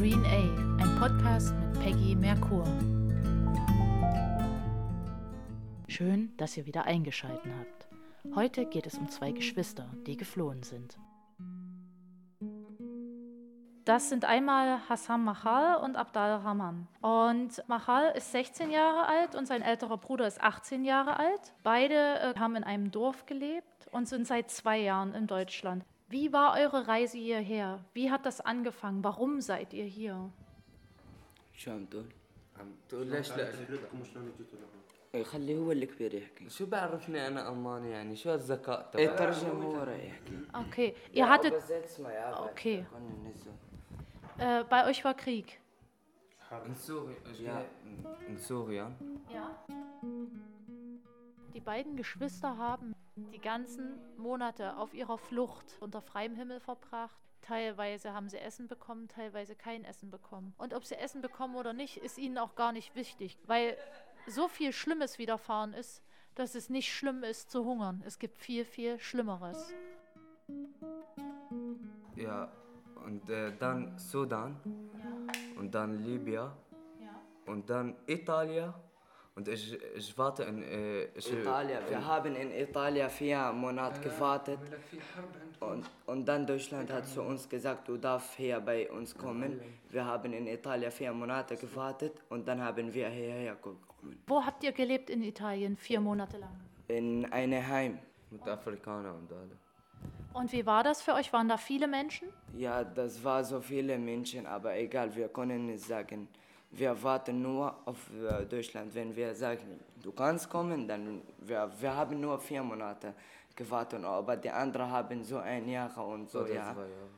Green A, ein Podcast mit Peggy Merkur. Schön, dass ihr wieder eingeschaltet habt. Heute geht es um zwei Geschwister, die geflohen sind. Das sind einmal Hassan Mahal und Abdal Rahman. Und Mahal ist 16 Jahre alt und sein älterer Bruder ist 18 Jahre alt. Beide äh, haben in einem Dorf gelebt und sind seit zwei Jahren in Deutschland. Wie war eure Reise hierher? Wie hat das angefangen? Warum seid ihr hier? شو عم تقول؟ عم تقول ليش لا رحلتكم وشلون جيتوا لهون؟ إيه خليه هو الكبير يحكي شو بعرفني انا الماني يعني شو هالذكاء ايه تبعي ترجم هو راح يحكي Okay, ihr hattet, übersetzt mal, ja, aber Okay. ich kann nicht so. äh, bei euch war Krieg. in Syrien Ja. in Syrien Ja. Die beiden Geschwister haben die ganzen Monate auf ihrer Flucht unter freiem Himmel verbracht. Teilweise haben sie Essen bekommen, teilweise kein Essen bekommen. Und ob sie Essen bekommen oder nicht, ist ihnen auch gar nicht wichtig, weil so viel Schlimmes widerfahren ist, dass es nicht schlimm ist zu hungern. Es gibt viel, viel Schlimmeres. ja und äh, dann Sudan und dann Libyen und dann Italien und ich, ich warte in äh, ich, Italien. Wir haben in Italien vier Monate gewartet und, und dann Deutschland hat zu uns gesagt, du darfst hier bei uns kommen. Wir haben in Italien vier Monate gewartet und dann haben wir hierher gekommen. Wo habt ihr gelebt in Italien vier Monate lang? In einem Heim. mit Afrikanern und alle Und wie war das für euch? Waren da viele Menschen? Ja, das war so viele Menschen, aber egal, wir können nicht sagen. Wir warten nur auf äh, Deutschland. Wenn wir sagen, du kannst kommen, dann wir, wir haben nur vier Monate gewartet, aber die anderen haben so ein Jahr und so, oder ja. zwei Jahre.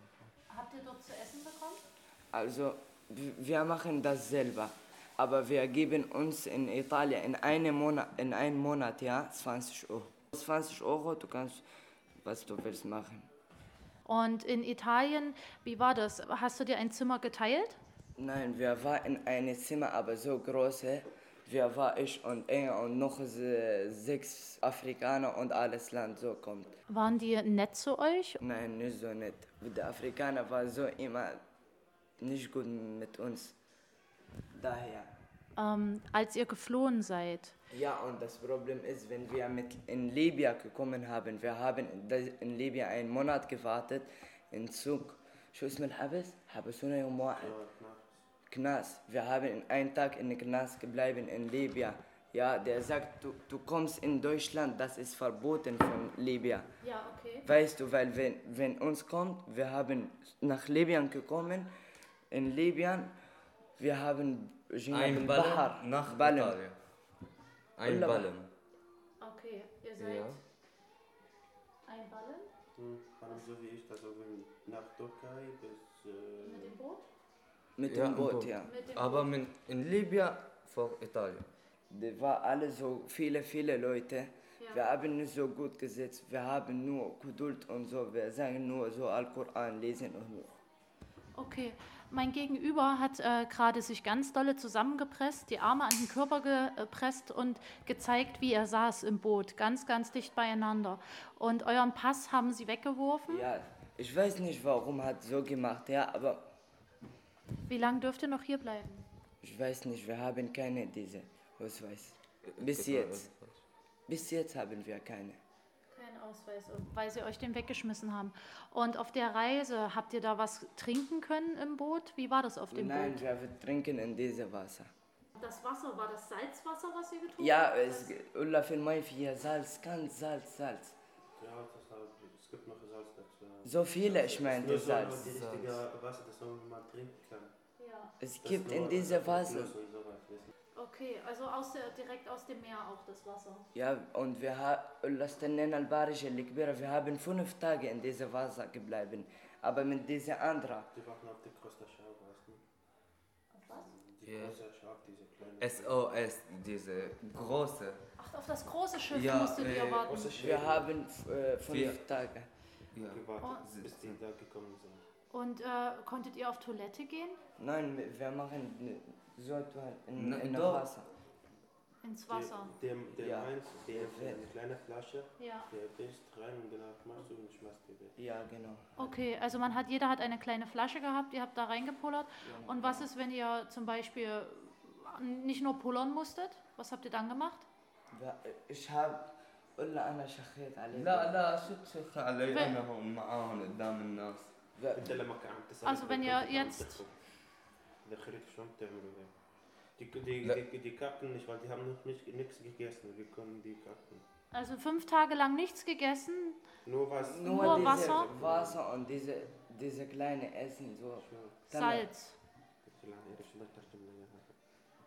Habt ihr dort zu essen bekommen? Also wir machen das selber, aber wir geben uns in Italien in einem Monat, in einem Monat ja, 20 Euro. 20 Euro, du kannst, was du willst machen. Und in Italien, wie war das? Hast du dir ein Zimmer geteilt? Nein, wir waren in einem Zimmer, aber so groß. eh. Wir waren ich und er und noch se- sechs Afrikaner und alles Land so kommt. Waren die nett zu euch? Nein, nicht so nett. Die Afrikaner waren so immer nicht gut mit uns. Daher. Ähm, als ihr geflohen seid? Ja, und das Problem ist, wenn wir mit in Libyen gekommen haben, wir haben in- in Libyen einen Monat gewartet, in Zug. شو اسم الحبس؟ حبسونا يوم واحد. Knast. Wir haben in einen Tag in Knast geblieben in Libyen. Ja, der sagt, du, du kommst in Deutschland, das ist verboten von Libyen. Ja, okay. Weißt du, weil wenn, wenn uns kommt, wir haben nach Libyen gekommen, in Libyen, wir haben ein Ballon nach Ballen. Italien ein. Ballon Okay, ihr ja ein Ballen Hm, so wie ich, also nach Türkei bis äh, dem Boot? Mit Ja, dem Boot, Boot. ja. Mit dem aber mit, in Libyen vor Italien Die war alle so viele, viele Leute. Ja. Wir haben nicht so gut gesetzt. Wir haben nur Geduld und so. Wir sagen nur so Al-Quran lesen und so. Okay, mein Gegenüber hat äh, gerade sich ganz dolle zusammengepresst, die Arme an den Körper gepresst und gezeigt, wie er saß im Boot, ganz, ganz dicht beieinander. Und euren Pass haben sie weggeworfen. Ja, ich weiß nicht, warum hat so gemacht, ja, aber Wie lange dürft ihr noch hier bleiben? ich weiß nicht, wir haben keine diese Ausweis. Bis jetzt. Bis jetzt haben wir keine. Kein Ausweis, weil sie euch den weggeschmissen haben. Und auf der Reise, habt ihr da was trinken können im Boot? Wie war das auf dem Nein, Boot? wir trinken in diese Wasser. Das Wasser, war das Salzwasser, was ihr getrunken Ja, es Ulla für mein vier Salz, ganz Salz, Salz. ja, das halt, es gibt noch Salz dazu. So viele, ich meine, Nur so nur Salz. die richtige Wasser, das man mal trinken kann. Es gibt in dieser Phase. Okay, also aus der, direkt aus dem Meer auch das Wasser. Ja, und wir haben, wir haben fünf Tage in diesem Wasser geblieben, aber mit dieser anderen. Die warten auf die größte Schau, weißt du? Was? Die yeah. große Schau, diese kleine. SOS, diese große. Ach, auf das große Schiff ja, musstet äh, ihr warten. Wir haben äh, fünf Vier. Tage. Ja. Gewartet, oh. bis die da gekommen sind. Und äh, konntet ihr auf Toilette gehen? Nein, wir machen so etwa in, Na, in doch. Wasser. Ins Wasser. Der, der Ja. meint, der Der eine kleine Flasche, Ja. der bist rein und danach machst du und schmeißt die weg. Ja, genau. Okay, also man hat, jeder hat eine kleine Flasche gehabt, ihr habt da reingepullert. Und was ist, wenn ihr zum Beispiel nicht nur pullern musstet? Was habt ihr dann gemacht? Ich habe قلنا انا شخيت عليه لا لا شو تشخ علي انا هون معاهم قدام الناس انت لما عم تسال Also wenn ihr jetzt der Gerät schon تعملوا ده die, die, لا. die, die kacken nicht, weil die haben noch nicht nichts gegessen. Wir können die kacken. also fünf Tage lang nichts gegessen, Nur was. nur, Nur diese Wasser? Wasser und diese, diese kleine Essen so. Salz.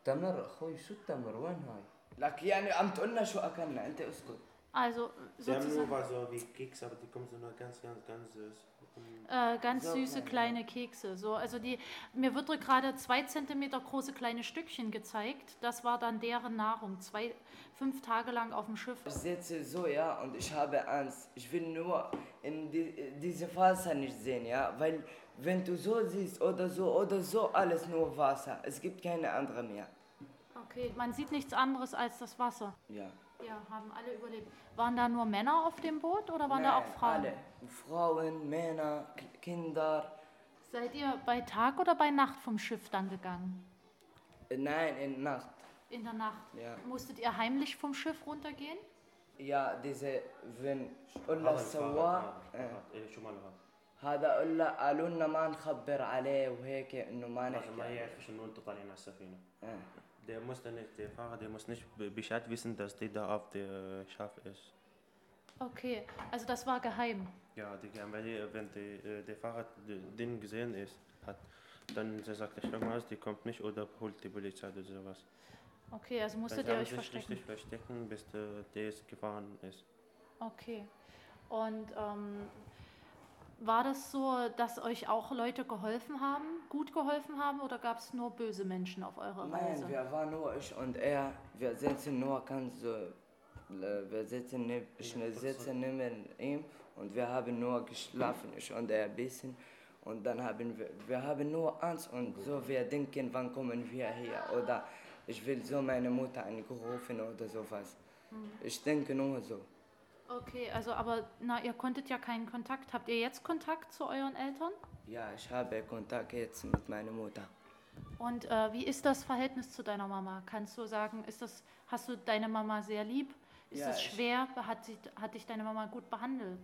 تمر اخوي شو التمر وين هاي؟ لك يعني عم تقولنا شو اكلنا انت اسكت Also Sie haben nur sozusagen was so wie Keks, aber die kommen so nur ganz, ganz, ganz süß. äh, ganz So süße kleine. kleine Kekse. So, also die, mir wird gerade zwei Zentimeter große kleine Stückchen gezeigt. Das war dann deren Nahrung. Zwei, fünf Tage lang auf dem Schiff. Ich sitze so, ja, und ich habe Angst. Ich will nur in die, diese Wasser nicht sehen, ja, weil wenn du so siehst oder so oder so, alles nur Wasser. Es gibt keine andere mehr. Okay, man sieht nichts anderes als das Wasser. Ja. Ja, haben alle überlebt. Waren da nur Männer auf dem Boot oder waren da auch Nein, Frauen? Alle. Frauen, Männer, K- Kinder. Seid ihr bei Tag oder bei Nacht vom Schiff dann gegangen? Nein, in Nacht. In der Nacht. Ja. Musstet ihr heimlich vom Schiff runtergehen? Ja, diese, wenn قلنا السواق ايه شو مالها؟ هذا قلنا قالوا لنا ما نخبر عليه وهيك انه ما Also نحكي ما عليه. يعرفش انه انتوا طالعين على السفينه. آه. Der muss dann nicht, der Fahrer, der muss nicht be- Bescheid wissen, dass der da auf der Schaf ist. Okay, also das war geheim. Ja, die, wenn, die, wenn die, äh, der Fahrer d- den gesehen ist, hat, dann sagt er, schau mal, die kommt nicht oder holt die Polizei oder sowas. Okay, also musstet ihr euch sich verstecken. richtig verstecken, bis der, der es gefahren ist. Okay. Und ähm, war das so, dass euch auch Leute geholfen haben, gut geholfen haben oder gab es nur böse Menschen auf eurer Reise? Nein, wir waren nur ich und er. Wir sitzen nur ganz so. äh, Wir sitzen neben, ich sitze neben ihm und wir haben nur geschlafen, ich und er ein bisschen. Und dann haben wir, wir haben nur Angst und so, wir denken, wann kommen wir hier? Oder ich will so meine Mutter angerufen oder sowas. Ich denke nur so. Okay, also aber na, ihr konntet ja keinen Kontakt. Habt ihr jetzt Kontakt zu euren Eltern? Ja, ich habe Kontakt jetzt mit meiner Mutter. Und äh, wie ist das Verhältnis zu deiner Mama? Kannst du sagen, ist das, hast du deine Mama sehr lieb? Ist Ja, es schwer? Hat, sie, hat dich deine Mama gut behandelt?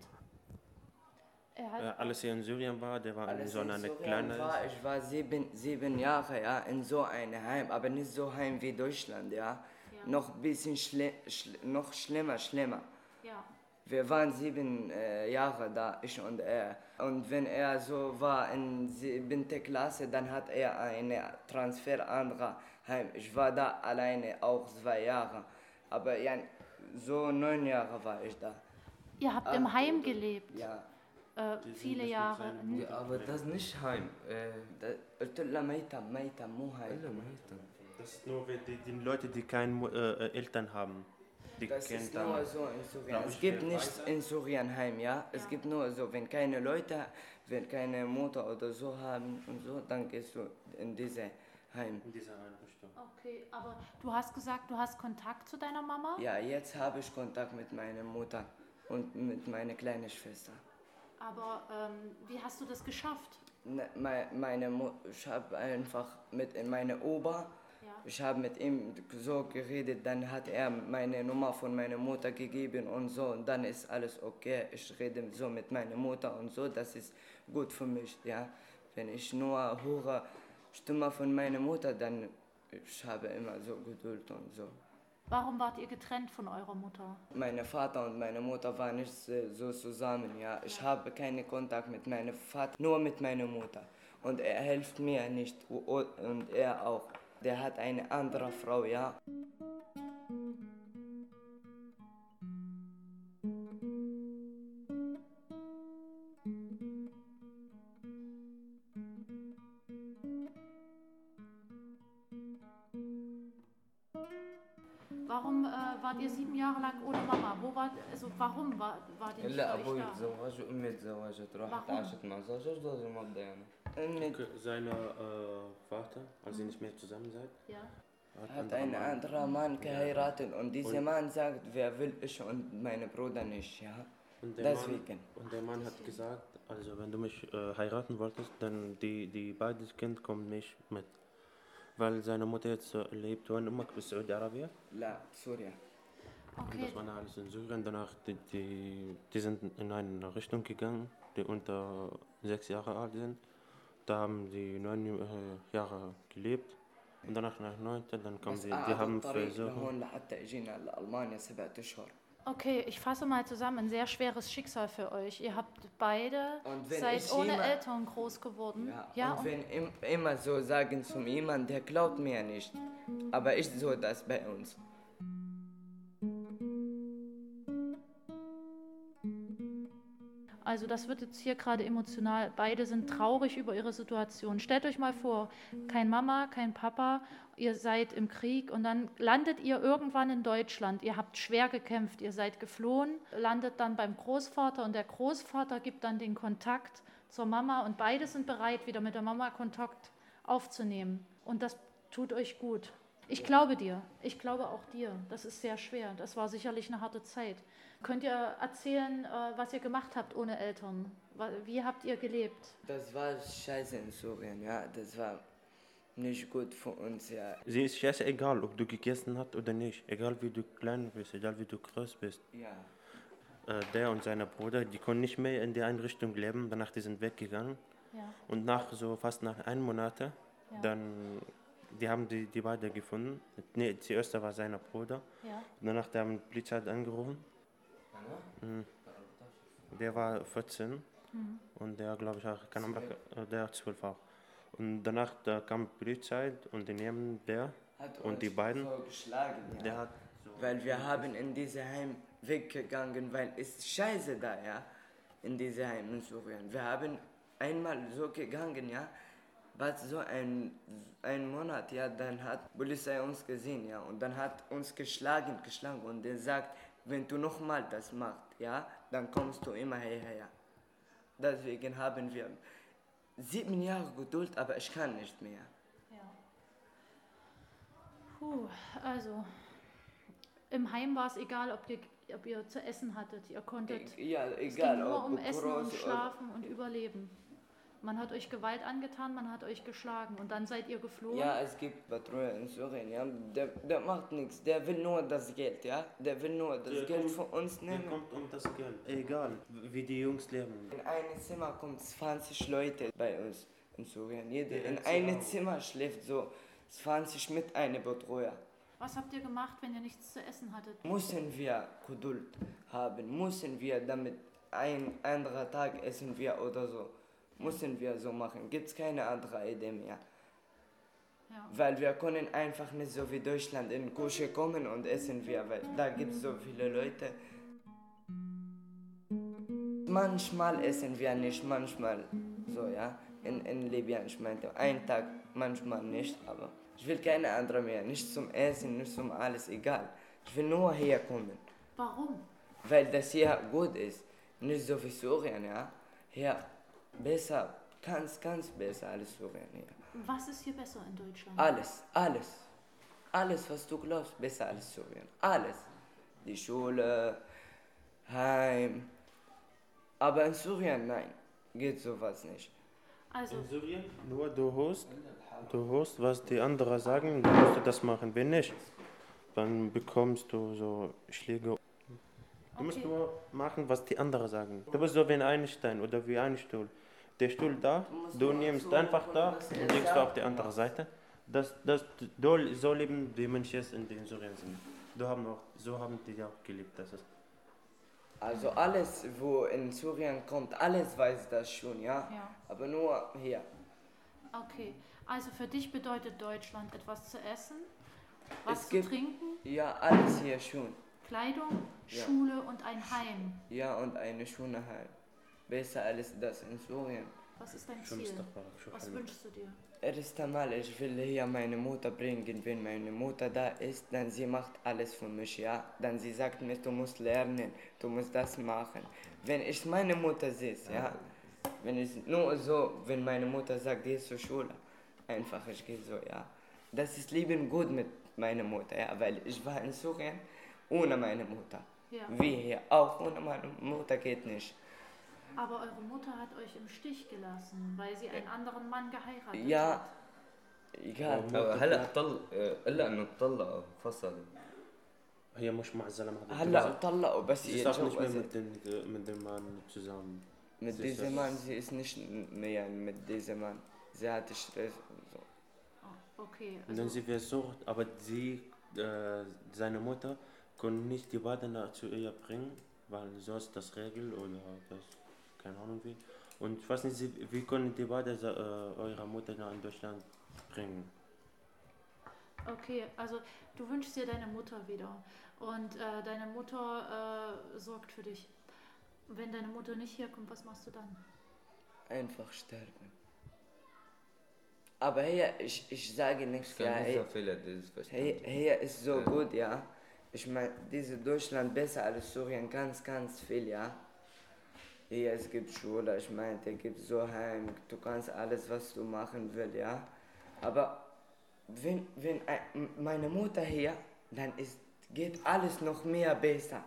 Er hat, Äh, alles hier in Syrien war, der war in so in einer kleinen. war, ich war sieben, sieben Jahre ja, in so einem Heim, aber nicht so Heim wie Deutschland, ja. Noch ein bisschen schli schl noch schlimmer, schlimmer. ja. Wir waren sieben äh, Jahre da, ich und er. Und wenn er so war in siebente Klasse, dann hat er einen Transfer anderer Heim. Ich war da alleine auch zwei Jahre. Aber ja, so neun Jahre war ich da. Ihr habt ah, im Heim gelebt? Ja. Äh, viele Jahre. Ja, aber das nicht Heim. Äh, das ist nur für die, die Leute, die keine äh, äh, Eltern haben. Die das ist nur so in Syrien. Es gibt nicht in Syrien Heim, ja? ja? Es gibt nur so, wenn keine Leute, wenn keine Mutter oder so haben und so, dann gehst du in diese Heim. In dieser Einrichtung. Okay, aber du hast gesagt, du hast Kontakt zu deiner Mama? Ja, jetzt habe ich Kontakt mit meiner Mutter und mit meiner kleinen Schwester. Aber ähm, wie hast du das geschafft? Ne, mei- Meine Mu ich habe einfach mit meinem Opa, Ja. ich habe mit ihm so geredet, dann hat er meine Nummer von meiner Mutter gegeben und so und dann ist alles okay. Ich rede so mit meiner Mutter und so, das ist gut für mich, ja. Wenn ich nur höre Stimme von meiner Mutter, dann ich habe immer so Geduld und so. Warum wart ihr getrennt von eurer Mutter? Mein Vater und meine Mutter waren nicht so zusammen, ja. Ich habe keinen Kontakt mit meinem Vater, nur mit meiner Mutter. Und er hilft mir nicht und er auch. Der hat eine andere Frau, ja. Warum äh, wart ihr sieben Jahre lang ohne Mama? Wo war, also warum war, wart ihr nicht إلا bei euch أبوي da? تزوج وأمي تزوجت راحت واحد. عاشت مع زوجها وزوجها ما بدها يعني Und mit, Seine äh, Vater, als ihr nicht mehr zusammen seid, Ja. Hat ein anderer Mann geheiratet und dieser Und- Mann sagt, wer will ich und meine Bruder nicht, ja. Und der, Deswegen. Mann, und der Mann hat gesagt, also wenn du mich äh, heiraten wolltest, dann die, die beiden Kind kommen nicht mit. Weil seine Mutter jetzt äh, lebt in Ummak bis Saudi-Arabien. La, Surya. Und Okay, das war alles in Syrien. Danach, die, die, die sind in eine Richtung gegangen, die unter sechs Jahre alt sind. Da haben die neun äh, Jahre gelebt. Und danach nach neunte, dann kommen بس sie, die قعدوا haben الطريق versucht. لهون لحتى اجينا لألمانيا سبعة أشهر. okay, ich fasse mal zusammen. Ein sehr schweres Schicksal für euch. Ihr habt beide seid ohne jemand- Eltern groß geworden. Ja, und und wenn im, immer so sagen zu jemand, der glaubt mir nicht. Aber ich so das bei uns. Also das wird jetzt hier gerade emotional. Beide sind traurig über ihre Situation. Stellt euch mal vor, kein Mama, kein Papa, ihr seid im Krieg und dann landet ihr irgendwann in Deutschland. Ihr habt schwer gekämpft, ihr seid geflohen, landet dann beim Großvater und der Großvater gibt dann den Kontakt zur Mama und beide sind bereit, wieder mit der Mama Kontakt aufzunehmen. Und das tut euch gut. Ich glaube dir, ich glaube auch dir. Das ist sehr schwer. Das war sicherlich eine harte Zeit. Könnt ihr erzählen, äh, was ihr gemacht habt ohne Eltern? Wie habt ihr gelebt? Das war scheiße in Syrien, ja. Das war nicht gut für uns, ja. Sie ist scheiße egal, ob du gegessen hast oder nicht. Egal wie du klein bist, egal wie du groß bist. Ja. Äh, der und seine Bruder, die konnten nicht mehr in die Einrichtung leben, danach die sind weggegangen. Ja. Und nach so fast nach einem Monat, Ja. dann, die haben die, die beiden gefunden. Nee, zuerst war sein Bruder. Ja. Und danach der haben die Polizei angerufen. Mhm. Der war 14 Mhm. und der, glaube ich, auch, kann äh, der 12 auch. Und danach da kam die Polizei und die nehmen der Hat und die beiden, So geschlagen, ja. der hat Weil wir haben in diese Heim weggegangen, weil es ist scheiße da, ja. In diese Heim in Syrien. Wir haben einmal so gegangen, ja. Was so ein, ein Monat, ja, dann hat Polizei uns gesehen, ja. Und dann hat uns geschlagen, geschlagen. Und der sagt, wenn du nochmal das machst, ja, dann kommst du immer hierher. Deswegen haben wir sieben Jahre Geduld, aber ich kann nicht mehr. Ja. Puh, also im Heim war es egal, ob ihr, ob ihr zu essen hattet. Ihr konntet. E- Ja, es egal, ging nur um Essen und Schlafen und Überleben. Man hat euch Gewalt angetan, man hat euch geschlagen und dann seid ihr geflohen. Ja, es gibt Betreuer in Syrien, ja. Der, der macht nichts, der will nur das Geld, ja. Der will nur das Der Geld kommt- von uns Der nehmen. kommt um das Geld. Egal, wie die Jungs leben. In einem Zimmer kommen 20 Leute bei uns in Syrien. Jede, in einem. Zimmer schläft so 20 mit einem Betreuer. Was habt ihr gemacht, wenn ihr nichts zu essen hattet? Müssen wir Geduld haben, müssen wir damit ein anderer Tag essen wir oder so. Müssen wir so machen. Gibt es keine andere Idee mehr. Ja. Weil wir können einfach nicht so wie Deutschland in Küche kommen und essen wir, weil da gibt es so viele Leute. Manchmal essen wir nicht, manchmal so, ja. In, in Libyen, ich meinte, einen Tag, manchmal nicht, aber ich will keine andere mehr. Nicht zum Essen, nicht zum alles, egal. Ich will nur hier kommen, Warum? weil das hier gut ist. Nicht so wie Syrien, ja. Hier besser, ganz, ganz besser als Syrien hier. Was ist hier besser in Deutschland? Alles, alles. Alles, was du glaubst, besser als Syrien. Alles. Die Schule, Heim. Aber in Syrien, nein, geht sowas nicht. Also, In Syrien, nur du hörst, du hörst, was die anderen sagen, dann musst du das machen. Wenn nicht, dann bekommst du so Schläge. Du musst Okay. nur machen, was die anderen sagen. Du bist so wie ein Einstein oder wie ein Stuhl. Der Stuhl da, du nimmst einfach da und legst du auf die andere Seite. Das, das, du, so leben die Menschen in den Syrien sind. Du haben auch, so haben die auch gelebt. Das ist. Also alles, wo in Syrien kommt, alles weiß das schon, ja. ja. Aber nur hier. Okay. Also für dich bedeutet Deutschland etwas zu essen, was Es zu gibt- trinken, Ja, alles hier schon. Kleidung, Ja. Schule und ein Heim. Ja, und eine schöne Heim. Besser als das in Syrien. Was ist dein Ziel? Was wünschst du dir? Erst einmal, ich will hier meine Mutter bringen. Wenn meine Mutter da ist, dann sie macht alles für mich, ja. Dann sie sagt mir, du musst lernen, du musst das machen. Wenn ich meine Mutter sehe, ja. Wenn ich nur so, wenn meine Mutter sagt, geh zur Schule. Einfach, ich gehe so, ja. Das ist Leben gut mit meine Mutter, ja, weil ich war in Syrien ohne meine Mutter. Ja. Wie hier, auch ohne meine Mutter geht nicht. Aber eure Mutter hat euch im Stich gelassen, weil sie einen anderen Mann geheiratet Ja. hat. Egal. هلا طل الا انه طلقوا فصلوا هي مش مع الزلمه هذا هلا طلقوا بس sie ist auch nicht mehr اتجوزت. mit, den, mit dem Mann zusammen. Mit Sie ist diesem das- Mann, sie ist nicht mehr mit diesem Mann. Sie hatte Stress. und So. Oh, okay, Und dann also, sie versucht, aber sie, äh, seine Mutter, konnte nicht die Badener zu ihr bringen, weil so ist das Regel oder das, keine Ahnung wie. Und ich weiß nicht, wie können die beide äh, eurer Mutter nach Deutschland bringen? Okay, also du wünschst dir deine Mutter wieder und äh, deine Mutter äh, sorgt für dich. Wenn deine Mutter nicht herkommt, was machst du dann? Einfach sterben. Aber hier, ich, ich sage nichts. Ich ja, hier, Fehler, hier, hier ist so ja. gut, ja. Ich meine, diese Deutschland besser als Syrien, ganz, ganz viel, ja. Hier, es gibt Schule, ich meine, es gibt so Heim, du kannst alles, was du machen willst, ja. Aber wenn, wenn ein- meine Mutter hier, dann ist, geht alles noch mehr besser.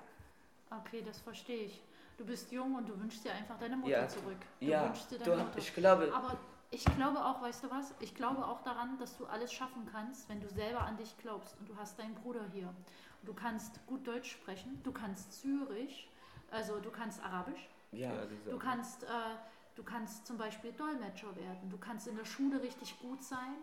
Okay, das verstehe ich. Du bist jung und du wünschst dir einfach deine Mutter Ja, zurück. Du Ja, wünschst dir du, deine Mutter. ich glaube, Aber ich glaube auch, weißt du was? Ich glaube auch daran, dass du alles schaffen kannst, wenn du selber an dich glaubst. Und du hast deinen Bruder hier. Du kannst gut Deutsch sprechen, du kannst Syrisch, also du kannst Arabisch, ja. Du kannst, äh, du kannst zum Beispiel Dolmetscher werden. Du kannst in der Schule richtig gut sein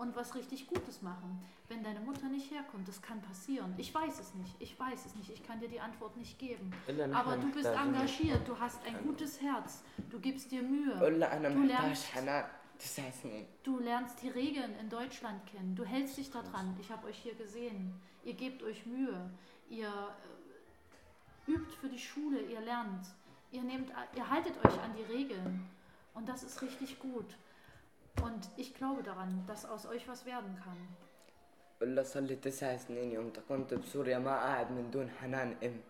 und was richtig Gutes machen, wenn deine Mutter nicht herkommt. Das kann passieren. Ich weiß es nicht. Ich weiß es nicht. Ich kann dir die Antwort nicht geben. Aber du bist engagiert. Du hast ein gutes Herz. Du gibst dir Mühe. Du lernst, du lernst die Regeln in Deutschland kennen. Du hältst dich daran. Ich habe euch hier gesehen. Ihr gebt euch Mühe. Ihr äh, übt für die Schule. Ihr lernt. Ihr, nehmt, ihr haltet euch an die Regeln. Und das ist richtig gut. Und ich glaube daran, dass aus euch was werden kann. ولا صار لي تسع سنين يوم كنت بسوريا ما قاعد من دون حنان ام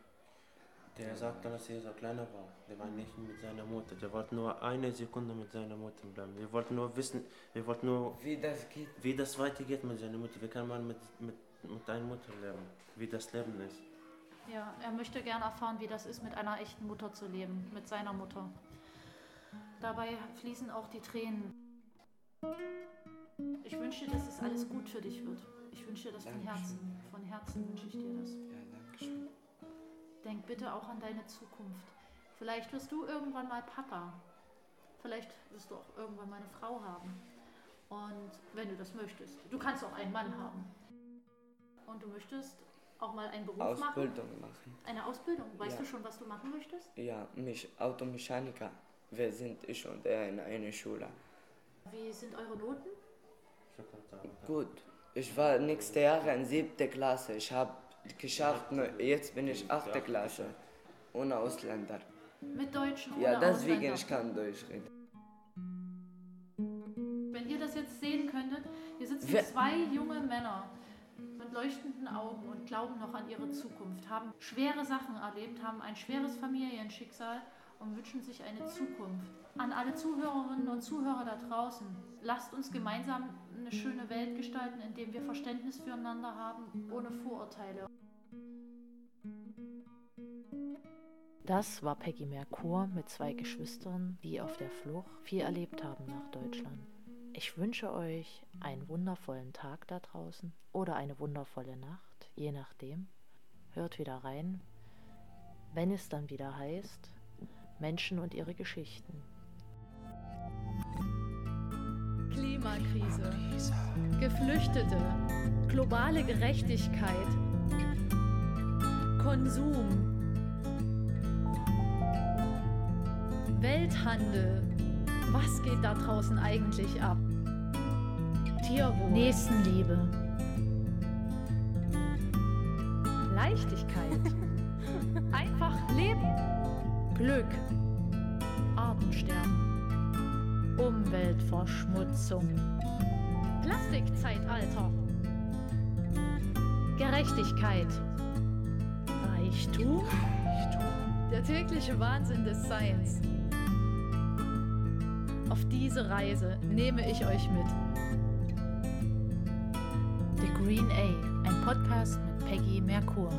Der sagte, dass er so kleiner war. Der war nicht mit seiner Mutter. Der wollte nur eine Sekunde mit seiner Mutter bleiben. Wir wollten nur wissen, wir wollten nur, في das geht wie das weitergeht mit seiner Mutter. Wie kann man mit, mit, mit deiner Mutter leben? Wie das Leben ist. Ja, er möchte gerne erfahren, wie das ist, mit einer echten Mutter zu leben, mit seiner Mutter. Dabei fließen auch die Tränen. Ich wünsche dir, dass es alles gut für dich wird. Ich wünsche dir das von. Herzen. Von Herzen wünsche ich dir das. ja danke schön Denk bitte auch an deine Zukunft. Vielleicht wirst du irgendwann mal Papa. Vielleicht wirst du auch irgendwann mal eine Frau haben. Und wenn du das möchtest. Du kannst auch einen Mann haben. Und du möchtest auch mal einen Beruf machen. Ausbildung machen Eine Ausbildung. Weißt Ja. du schon, was du machen möchtest? ja mich Automechaniker wir sind ich und er in einer Schule Wie sind eure Noten? gut ich war nächste Jahre in siebte Klasse ich habe geschafft jetzt bin ich achte Klasse ohne Ausländer Mit Deutschen ja deswegen Ausländer. ich kann Deutsch reden Wenn ihr das jetzt sehen könntet, hier sitzen Wer- zwei junge Männer leuchtenden Augen und glauben noch an ihre Zukunft, haben schwere Sachen erlebt, haben ein schweres Familienschicksal und wünschen sich eine Zukunft. An alle Zuhörerinnen und Zuhörer da draußen, lasst uns gemeinsam eine schöne Welt gestalten, indem wir Verständnis füreinander haben, ohne Vorurteile. Das war Peggy Merkur mit zwei Geschwistern, die auf der Flucht viel erlebt haben nach Deutschland. Ich wünsche euch einen wundervollen Tag da draußen oder eine wundervolle Nacht, je nachdem. Hört wieder rein, wenn es dann wieder heißt Menschen und ihre Geschichten. Klimakrise, Geflüchtete, globale Gerechtigkeit, Konsum, Welthandel. Was geht da draußen eigentlich ab? Tierwohl, Nächstenliebe, Leichtigkeit, einfach leben, Glück, Artensterben, Umweltverschmutzung, Plastikzeitalter, Gerechtigkeit, Reichtum, Der tägliche Wahnsinn des Seins. Auf diese Reise nehme ich euch mit. The Green A, Ein Podcast mit Peggy Merkur.